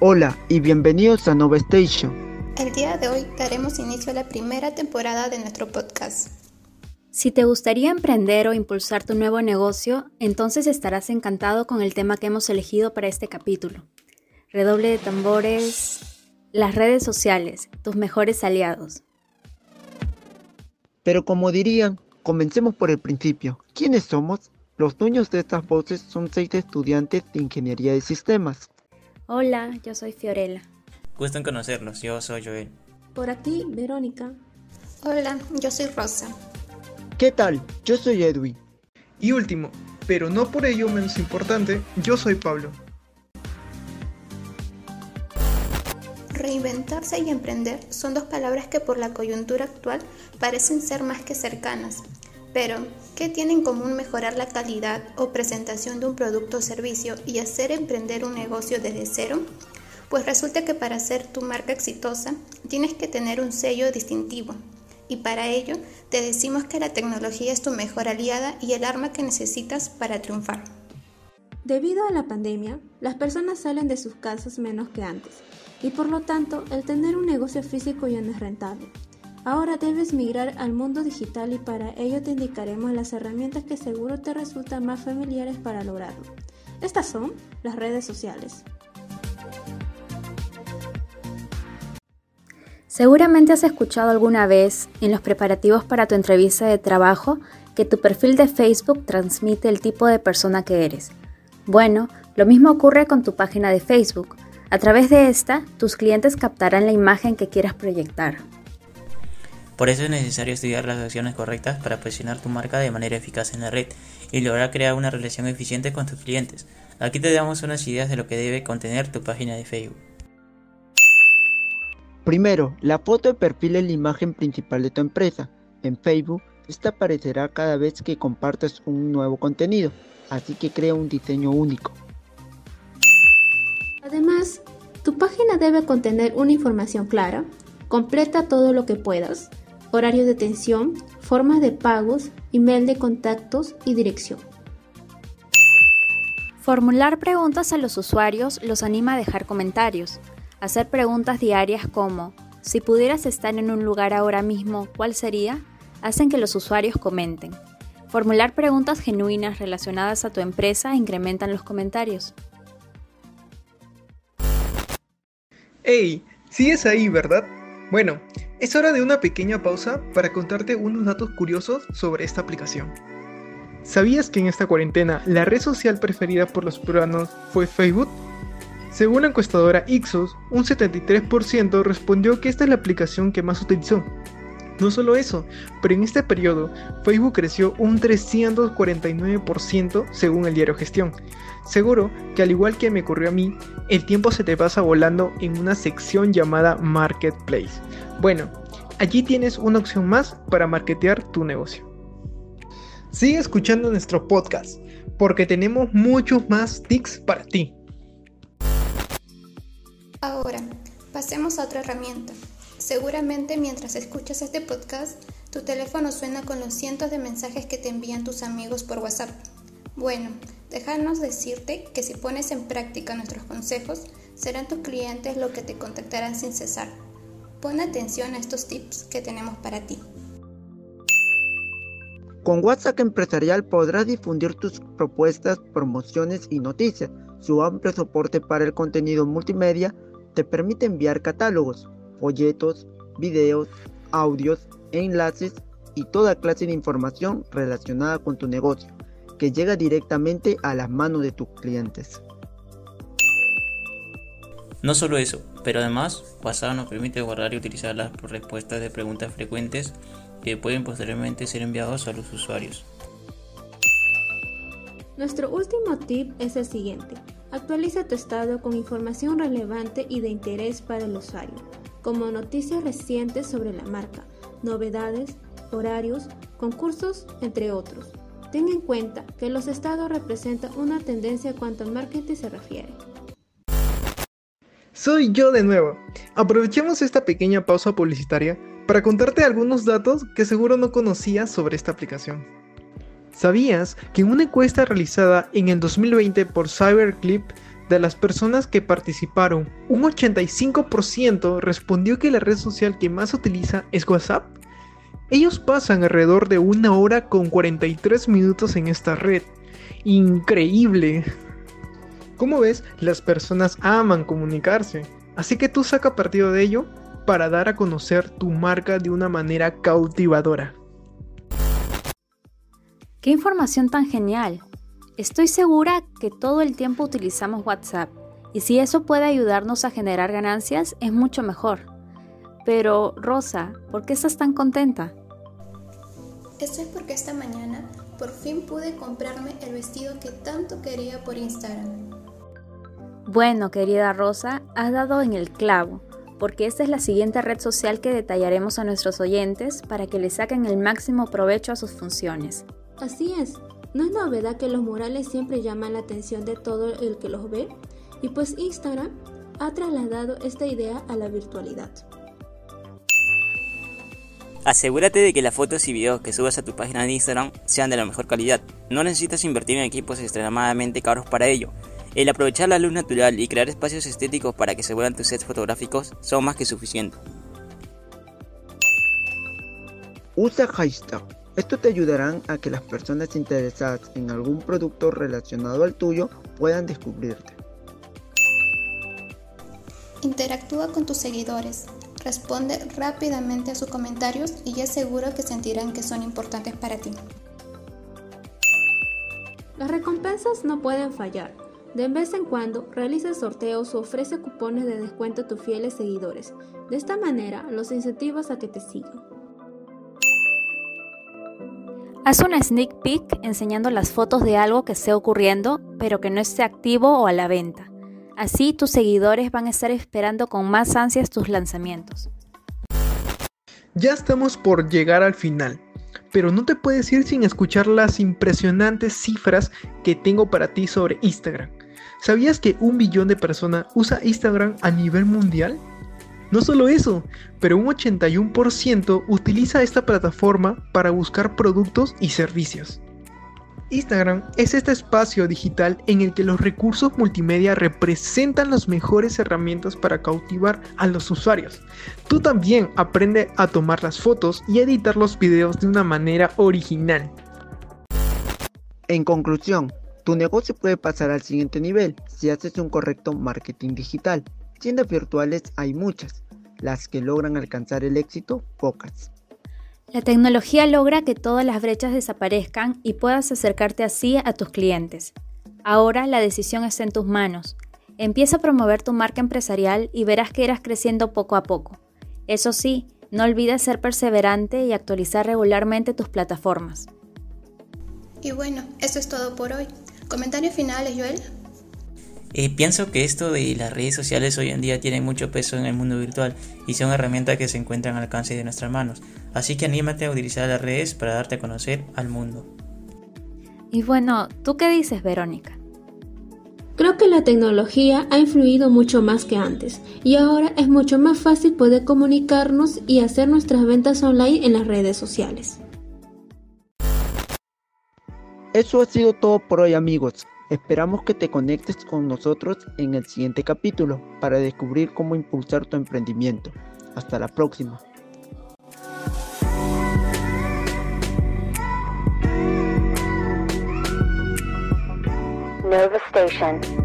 Hola y bienvenidos a Nova Station. El día de hoy daremos inicio a la primera temporada de nuestro podcast. Si te gustaría emprender o impulsar tu nuevo negocio, entonces estarás encantado con el tema que hemos elegido para este capítulo. Redoble de tambores, las redes sociales, tus mejores aliados. Pero como dirían, comencemos por el principio. ¿Quiénes somos? Los dueños de estas voces son seis estudiantes de Ingeniería de Sistemas. Hola, yo soy Fiorella. Gusto en conocerlos, yo soy Joel. Por aquí, Verónica. Hola, yo soy Rosa. ¿Qué tal? Yo soy Edwin. Y último, pero no por ello menos importante, yo soy Pablo. Reinventarse y emprender son dos palabras que por la coyuntura actual parecen ser más que cercanas. Pero, ¿qué tiene en común mejorar la calidad o presentación de un producto o servicio y hacer emprender un negocio desde cero? Pues resulta que para ser tu marca exitosa tienes que tener un sello distintivo. Y para ello te decimos que la tecnología es tu mejor aliada y el arma que necesitas para triunfar. Debido a la pandemia, las personas salen de sus casas menos que antes y por lo tanto el tener un negocio físico ya no es rentable. Ahora debes migrar al mundo digital y para ello te indicaremos las herramientas que seguro te resultan más familiares para lograrlo. Estas son las redes sociales. Seguramente has escuchado alguna vez en los preparativos para tu entrevista de trabajo que tu perfil de Facebook transmite el tipo de persona que eres. Bueno, lo mismo ocurre con tu página de Facebook. A través de esta, tus clientes captarán la imagen que quieras proyectar. Por eso es necesario estudiar las acciones correctas para posicionar tu marca de manera eficaz en la red y lograr crear una relación eficiente con tus clientes. Aquí te damos unas ideas de lo que debe contener tu página de Facebook. Primero, la foto de perfil es la imagen principal de tu empresa. En Facebook, esta aparecerá cada vez que compartas un nuevo contenido, así que crea un diseño único. Además, tu página debe contener una información clara, completa todo lo que puedas, horario de atención, formas de pagos, email de contactos y dirección. Formular preguntas a los usuarios los anima a dejar comentarios. Hacer preguntas diarias como, si pudieras estar en un lugar ahora mismo, ¿cuál sería? hacen que los usuarios comenten. Formular preguntas genuinas relacionadas a tu empresa incrementan los comentarios. ¡Hey! ¿Sigues ahí, verdad? Bueno, es hora de una pequeña pausa para contarte unos datos curiosos sobre esta aplicación. ¿Sabías que en esta cuarentena la red social preferida por los peruanos fue Facebook? Según la encuestadora Ixos, un 73% respondió que esta es la aplicación que más utilizó. No solo eso, pero en este periodo Facebook creció un 349% según el diario Gestión. Seguro que al igual que me ocurrió a mí, el tiempo se te pasa volando en una sección llamada Marketplace. Bueno, allí tienes una opción más para marketear tu negocio. Sigue escuchando nuestro podcast, porque tenemos muchos más tips para ti. Ahora, pasemos a otra herramienta. Seguramente mientras escuchas este podcast, tu teléfono suena con los cientos de mensajes que te envían tus amigos por WhatsApp. Bueno, déjanos decirte que si pones en práctica nuestros consejos, serán tus clientes los que te contactarán sin cesar. Pon atención a estos tips que tenemos para ti. Con WhatsApp Empresarial podrás difundir tus propuestas, promociones y noticias. Su amplio soporte para el contenido multimedia te permite enviar catálogos, folletos, videos, audios, enlaces y toda clase de información relacionada con tu negocio, que llega directamente a las manos de tus clientes. No solo eso, pero además WhatsApp nos permite guardar y utilizar las respuestas de preguntas frecuentes que pueden posteriormente ser enviados a los usuarios. Nuestro último tip es el siguiente. Actualiza tu estado con información relevante y de interés para el usuario, como noticias recientes sobre la marca, novedades, horarios, concursos, entre otros. Ten en cuenta que los estados representan una tendencia cuanto al marketing se refiere. Soy yo de nuevo. Aprovechemos esta pequeña pausa publicitaria para contarte algunos datos que seguro no conocías sobre esta aplicación. ¿Sabías que en una encuesta realizada en el 2020 por Cyberclip, de las personas que participaron, un 85% respondió que la red social que más utiliza es WhatsApp? Ellos pasan alrededor de una hora con 43 minutos en esta red. Increíble. Como ves, las personas aman comunicarse, así que tú saca partido de ello para dar a conocer tu marca de una manera cautivadora. ¡Qué información tan genial! Estoy segura que todo el tiempo utilizamos WhatsApp y si eso puede ayudarnos a generar ganancias es mucho mejor. Pero, Rosa, ¿por qué estás tan contenta? Estoy porque esta mañana por fin pude comprarme el vestido que tanto quería por Instagram. Bueno, querida Rosa, has dado en el clavo, porque esta es la siguiente red social que detallaremos a nuestros oyentes para que le saquen el máximo provecho a sus funciones. Así es, no es novedad que los murales siempre llaman la atención de todo el que los ve, y pues Instagram ha trasladado esta idea a la virtualidad. Asegúrate de que las fotos y videos que subas a tu página de Instagram sean de la mejor calidad. No necesitas invertir en equipos extremadamente caros para ello. El aprovechar la luz natural y crear espacios estéticos para que se vuelan tus sets fotográficos son más que suficientes. Usa hashtag esto te ayudará a que las personas interesadas en algún producto relacionado al tuyo puedan descubrirte. Interactúa con tus seguidores, responde rápidamente a sus comentarios y ya seguro que sentirán que son importantes para ti. Las recompensas no pueden fallar. De vez en cuando realiza sorteos o ofrece cupones de descuento a tus fieles seguidores. De esta manera los incentivas a que te sigan. Haz una sneak peek enseñando las fotos de algo que esté ocurriendo, pero que no esté activo o a la venta. Así tus seguidores van a estar esperando con más ansias tus lanzamientos. Ya estamos por llegar al final, pero no te puedes ir sin escuchar las impresionantes cifras que tengo para ti sobre Instagram. ¿Sabías que un billón de personas usa Instagram a nivel mundial? No solo eso, pero un 81% utiliza esta plataforma para buscar productos y servicios. Instagram es este espacio digital en el que los recursos multimedia representan las mejores herramientas para cautivar a los usuarios. Tú también aprende a tomar las fotos y editar los videos de una manera original. En conclusión, tu negocio puede pasar al siguiente nivel si haces un correcto marketing digital. Tiendas virtuales hay muchas, las que logran alcanzar el éxito, pocas. La tecnología logra que todas las brechas desaparezcan y puedas acercarte así a tus clientes. Ahora la decisión está en tus manos. Empieza a promover tu marca empresarial y verás que irás creciendo poco a poco. Eso sí, no olvides ser perseverante y actualizar regularmente tus plataformas. Y bueno, eso es todo por hoy. ¿Comentarios finales, Joel? Eh, pienso que esto de las redes sociales hoy en día tienen mucho peso en el mundo virtual y son herramientas que se encuentran al alcance de nuestras manos. Así que anímate a utilizar las redes para darte a conocer al mundo. Y bueno, ¿tú qué dices, Verónica? Creo que la tecnología ha influido mucho más que antes y ahora es mucho más fácil poder comunicarnos y hacer nuestras ventas online en las redes sociales. Eso ha sido todo por hoy amigos. Esperamos que te conectes con nosotros en el siguiente capítulo para descubrir cómo impulsar tu emprendimiento. Hasta la próxima. Nova Station